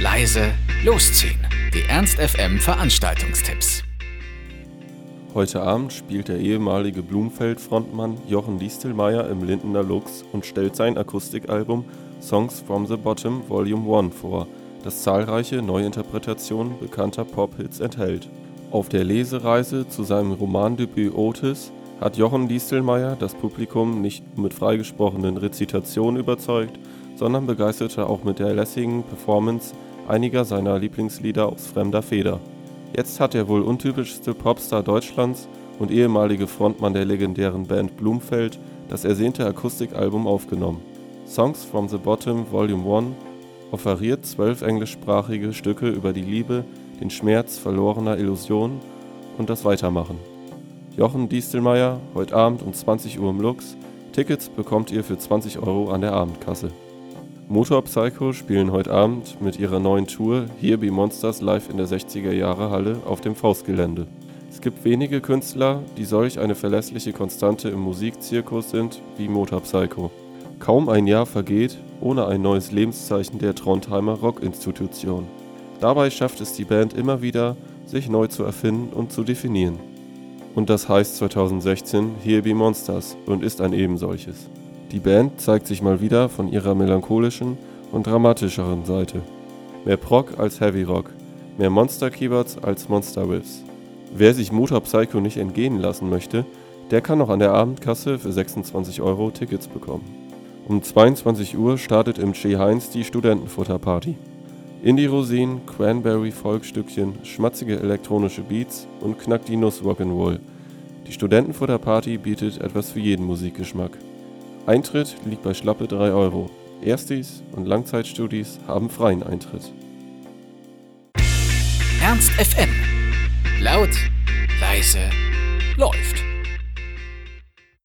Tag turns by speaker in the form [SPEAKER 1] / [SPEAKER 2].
[SPEAKER 1] leise, losziehen. Die Ernst FM Veranstaltungstipps.
[SPEAKER 2] Heute Abend spielt der ehemalige Blumfeld-Frontmann Jochen Distelmeier im Lindener Lux und stellt sein Akustikalbum Songs from the Bottom Volume 1 vor, das zahlreiche Neuinterpretationen bekannter Pop-Hits enthält. Auf der Lesereise zu seinem Romandebüt Otis hat Jochen Distelmeier das Publikum nicht mit freigesprochenen Rezitationen überzeugt, sondern begeisterte auch mit der lässigen Performance einiger seiner Lieblingslieder aus fremder Feder. Jetzt hat der wohl untypischste Popstar Deutschlands und ehemalige Frontmann der legendären Band Blumfeld das ersehnte Akustikalbum aufgenommen. Songs from the Bottom Volume 1 offeriert zwölf englischsprachige Stücke über die Liebe, den Schmerz verlorener Illusionen und das Weitermachen. Jochen Distelmeier, heute Abend um 20 Uhr im Lux. Tickets bekommt ihr für 20 Euro an der Abendkasse. Motorpsycho spielen heute Abend mit ihrer neuen Tour Here Be Monsters live in der 60er Jahre Halle auf dem Faustgelände. Es gibt wenige Künstler, die solch eine verlässliche Konstante im Musikzirkus sind wie Motorpsycho. Kaum ein Jahr vergeht ohne ein neues Lebenszeichen der Trondheimer Rockinstitution. Dabei schafft es die Band immer wieder, sich neu zu erfinden und zu definieren. Und das heißt 2016 Here Be Monsters und ist ein ebensolches. Die Band zeigt sich mal wieder von ihrer melancholischen und dramatischeren Seite. Mehr Prog als Heavy Rock, mehr Monster Keyboards als Monster Riffs. Wer sich Motor Psycho nicht entgehen lassen möchte, der kann noch an der Abendkasse für 26 Euro Tickets bekommen. Um 22 Uhr startet im Che Heinz die Studentenfutterparty. Indie-Rosinen, Cranberry-Folkstückchen, schmatzige elektronische Beats und knackt die Nuss Rock'n'Roll. Die Studentenfutterparty bietet etwas für jeden Musikgeschmack. Eintritt liegt bei schlappe 3 Euro. Erstis und Langzeitstudis haben freien Eintritt.
[SPEAKER 1] Ernst FM. Laut, leise, läuft.